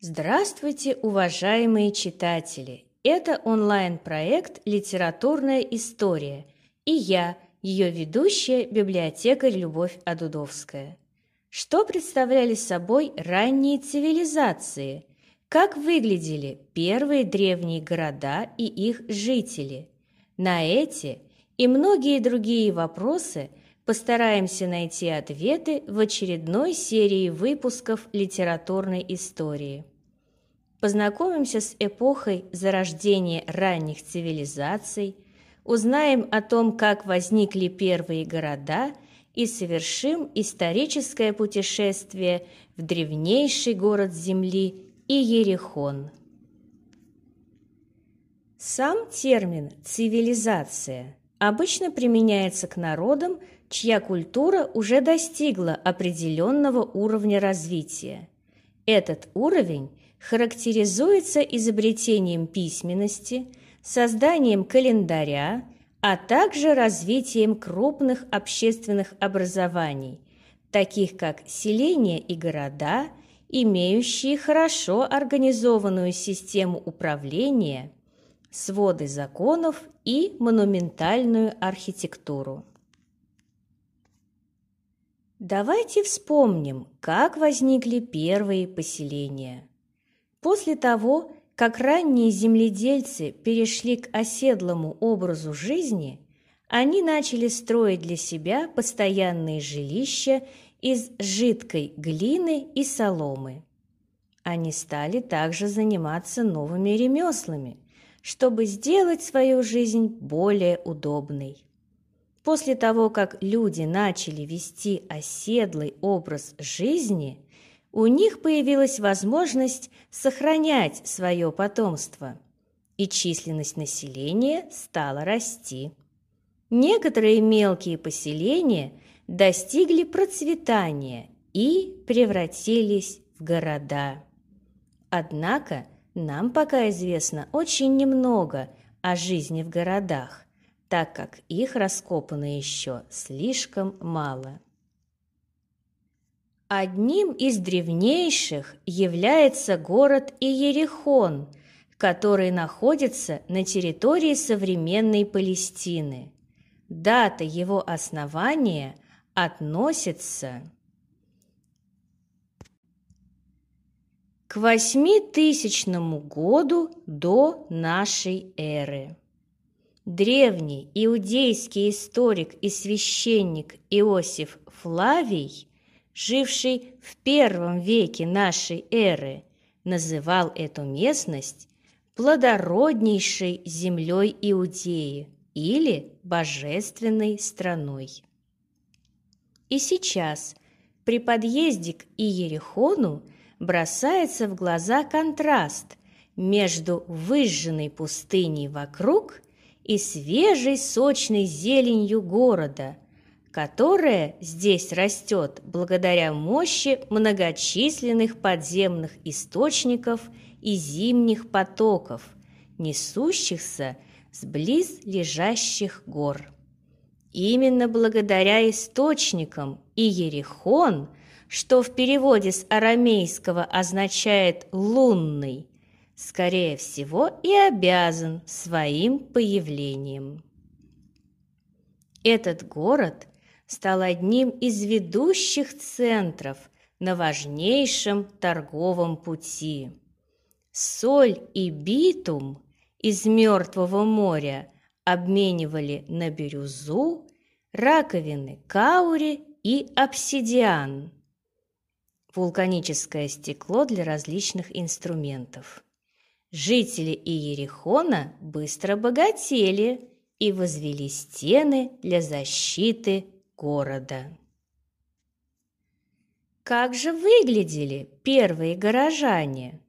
Здравствуйте, уважаемые читатели! Это онлайн-проект «Литературная история» и я, ее ведущая, библиотекарь Любовь Адудовская. Что представляли собой ранние цивилизации? Как выглядели первые древние города и их жители? На эти и многие другие вопросы постараемся найти ответы в очередной серии выпусков литературной истории. Познакомимся с эпохой зарождения ранних цивилизаций, узнаем о том, как возникли первые города и совершим историческое путешествие в древнейший город Земли Иерихон. Сам термин «цивилизация» обычно применяется к народам, чья культура уже достигла определенного уровня развития. Этот уровень характеризуется изобретением письменности, созданием календаря, а также развитием крупных общественных образований, таких как селения и города, имеющие хорошо организованную систему управления – своды законов и монументальную архитектуру. Давайте вспомним, как возникли первые поселения. После того, как ранние земледельцы перешли к оседлому образу жизни, они начали строить для себя постоянные жилища из жидкой глины и соломы. Они стали также заниматься новыми ремеслами – чтобы сделать свою жизнь более удобной. После того, как люди начали вести оседлый образ жизни, у них появилась возможность сохранять свое потомство, и численность населения стала расти. Некоторые мелкие поселения достигли процветания и превратились в города. Однако – нам пока известно очень немного о жизни в городах, так как их раскопано еще слишком мало. Одним из древнейших является город Иерихон, который находится на территории современной Палестины. Дата его основания относится к восьмитысячному году до нашей эры. Древний иудейский историк и священник Иосиф Флавий, живший в первом веке нашей эры, называл эту местность плодороднейшей землей Иудеи или божественной страной. И сейчас при подъезде к Иерихону бросается в глаза контраст между выжженной пустыней вокруг и свежей сочной зеленью города, которая здесь растет благодаря мощи многочисленных подземных источников и зимних потоков, несущихся с близ лежащих гор. Именно благодаря источникам Иерихон что в переводе с арамейского означает «лунный», скорее всего и обязан своим появлением. Этот город стал одним из ведущих центров на важнейшем торговом пути. Соль и битум из Мертвого моря обменивали на бирюзу, раковины каури и обсидиан вулканическое стекло для различных инструментов. Жители Иерихона быстро богатели и возвели стены для защиты города. Как же выглядели первые горожане?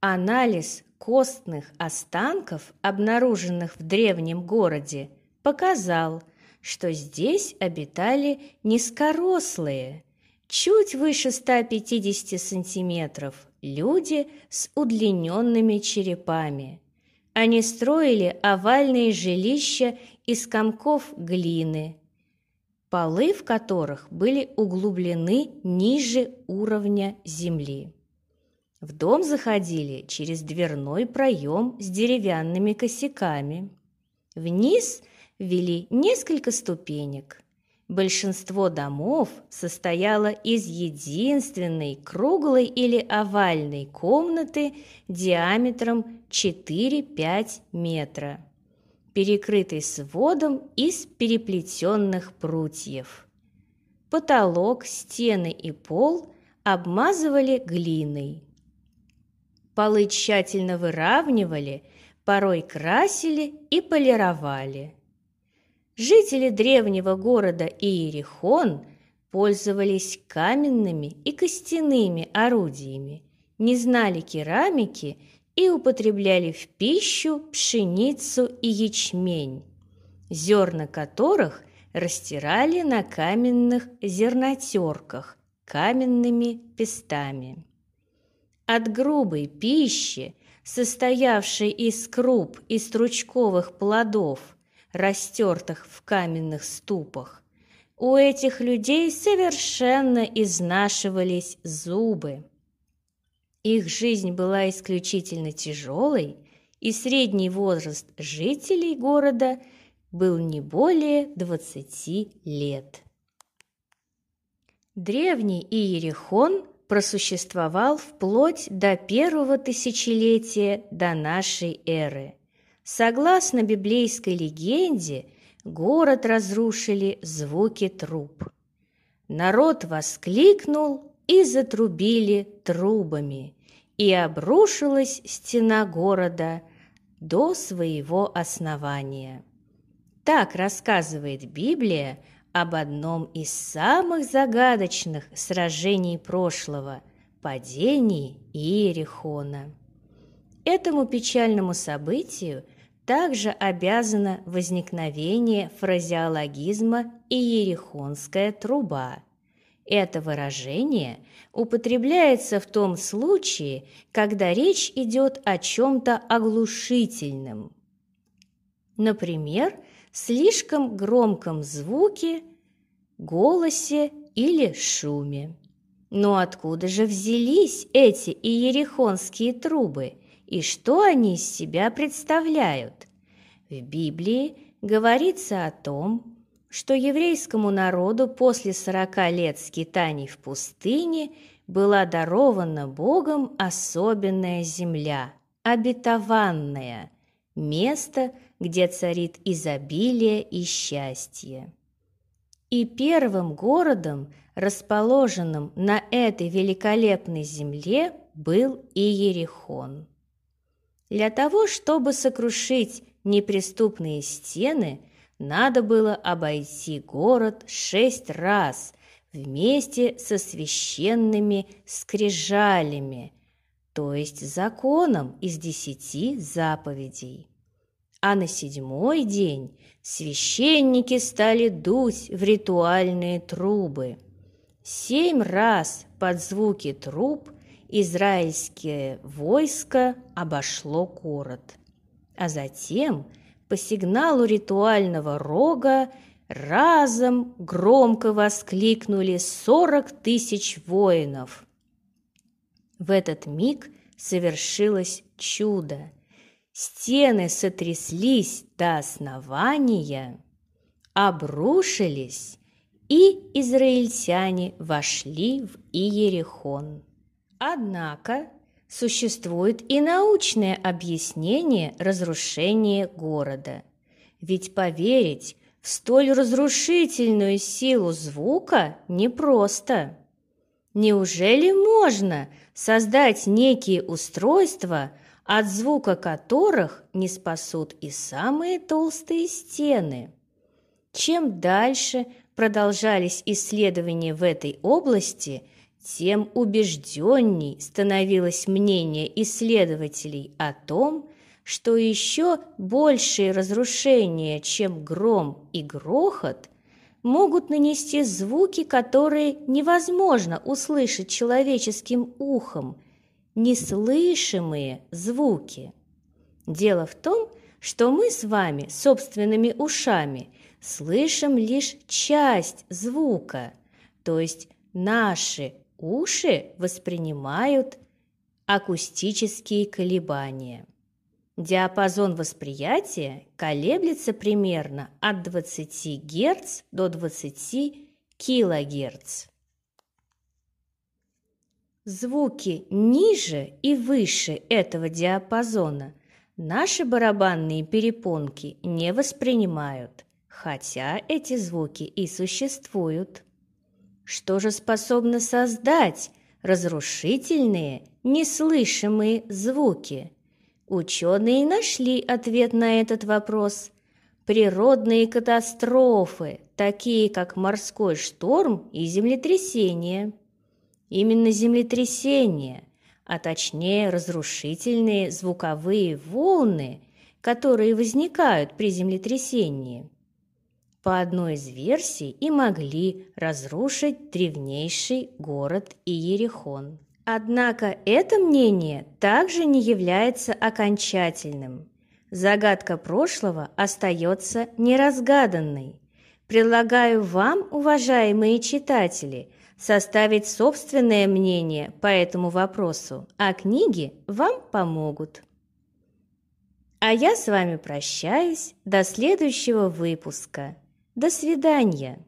Анализ костных останков, обнаруженных в древнем городе, показал, что здесь обитали низкорослые – чуть выше 150 сантиметров, люди с удлиненными черепами. Они строили овальные жилища из комков глины, полы в которых были углублены ниже уровня земли. В дом заходили через дверной проем с деревянными косяками. Вниз вели несколько ступенек. Большинство домов состояло из единственной круглой или овальной комнаты диаметром 4-5 метра, перекрытой сводом из переплетенных прутьев. Потолок, стены и пол обмазывали глиной. Полы тщательно выравнивали, порой красили и полировали. Жители древнего города Иерихон пользовались каменными и костяными орудиями, не знали керамики и употребляли в пищу пшеницу и ячмень, зерна которых растирали на каменных зернотерках каменными пестами. От грубой пищи, состоявшей из круп и стручковых плодов – растертых в каменных ступах. У этих людей совершенно изнашивались зубы. Их жизнь была исключительно тяжелой, и средний возраст жителей города был не более 20 лет. Древний Иерихон просуществовал вплоть до первого тысячелетия до нашей эры – Согласно библейской легенде, город разрушили звуки труб. Народ воскликнул и затрубили трубами, и обрушилась стена города до своего основания. Так рассказывает Библия об одном из самых загадочных сражений прошлого – падении Иерихона. Этому печальному событию – также обязано возникновение фразеологизма «иерихонская труба». Это выражение употребляется в том случае, когда речь идет о чем-то оглушительном. Например, слишком громком звуке, голосе или шуме. Но откуда же взялись эти иерихонские трубы – и что они из себя представляют. В Библии говорится о том, что еврейскому народу после сорока лет скитаний в пустыне была дарована Богом особенная земля, обетованная, место, где царит изобилие и счастье. И первым городом, расположенным на этой великолепной земле, был Иерихон. Для того, чтобы сокрушить неприступные стены, надо было обойти город шесть раз вместе со священными скрижалями, то есть законом из десяти заповедей. А на седьмой день священники стали дуть в ритуальные трубы. Семь раз под звуки труб – израильское войско обошло город. А затем по сигналу ритуального рога разом громко воскликнули сорок тысяч воинов. В этот миг совершилось чудо. Стены сотряслись до основания, обрушились, и израильтяне вошли в Иерихон. Однако существует и научное объяснение разрушения города. Ведь поверить в столь разрушительную силу звука непросто. Неужели можно создать некие устройства, от звука которых не спасут и самые толстые стены? Чем дальше продолжались исследования в этой области – тем убежденней становилось мнение исследователей о том, что еще большие разрушения, чем гром и грохот, могут нанести звуки, которые невозможно услышать человеческим ухом, неслышимые звуки. Дело в том, что мы с вами собственными ушами слышим лишь часть звука, то есть наши уши воспринимают акустические колебания. Диапазон восприятия колеблется примерно от 20 Гц до 20 кГц. Звуки ниже и выше этого диапазона наши барабанные перепонки не воспринимают, хотя эти звуки и существуют. Что же способно создать разрушительные, неслышимые звуки? Ученые нашли ответ на этот вопрос. Природные катастрофы, такие как морской шторм и землетрясение. Именно землетрясения, а точнее разрушительные звуковые волны, которые возникают при землетрясении – по одной из версий и могли разрушить древнейший город Иерихон. Однако это мнение также не является окончательным. Загадка прошлого остается неразгаданной. Предлагаю вам, уважаемые читатели, составить собственное мнение по этому вопросу, а книги вам помогут. А я с вами прощаюсь до следующего выпуска. До свидания!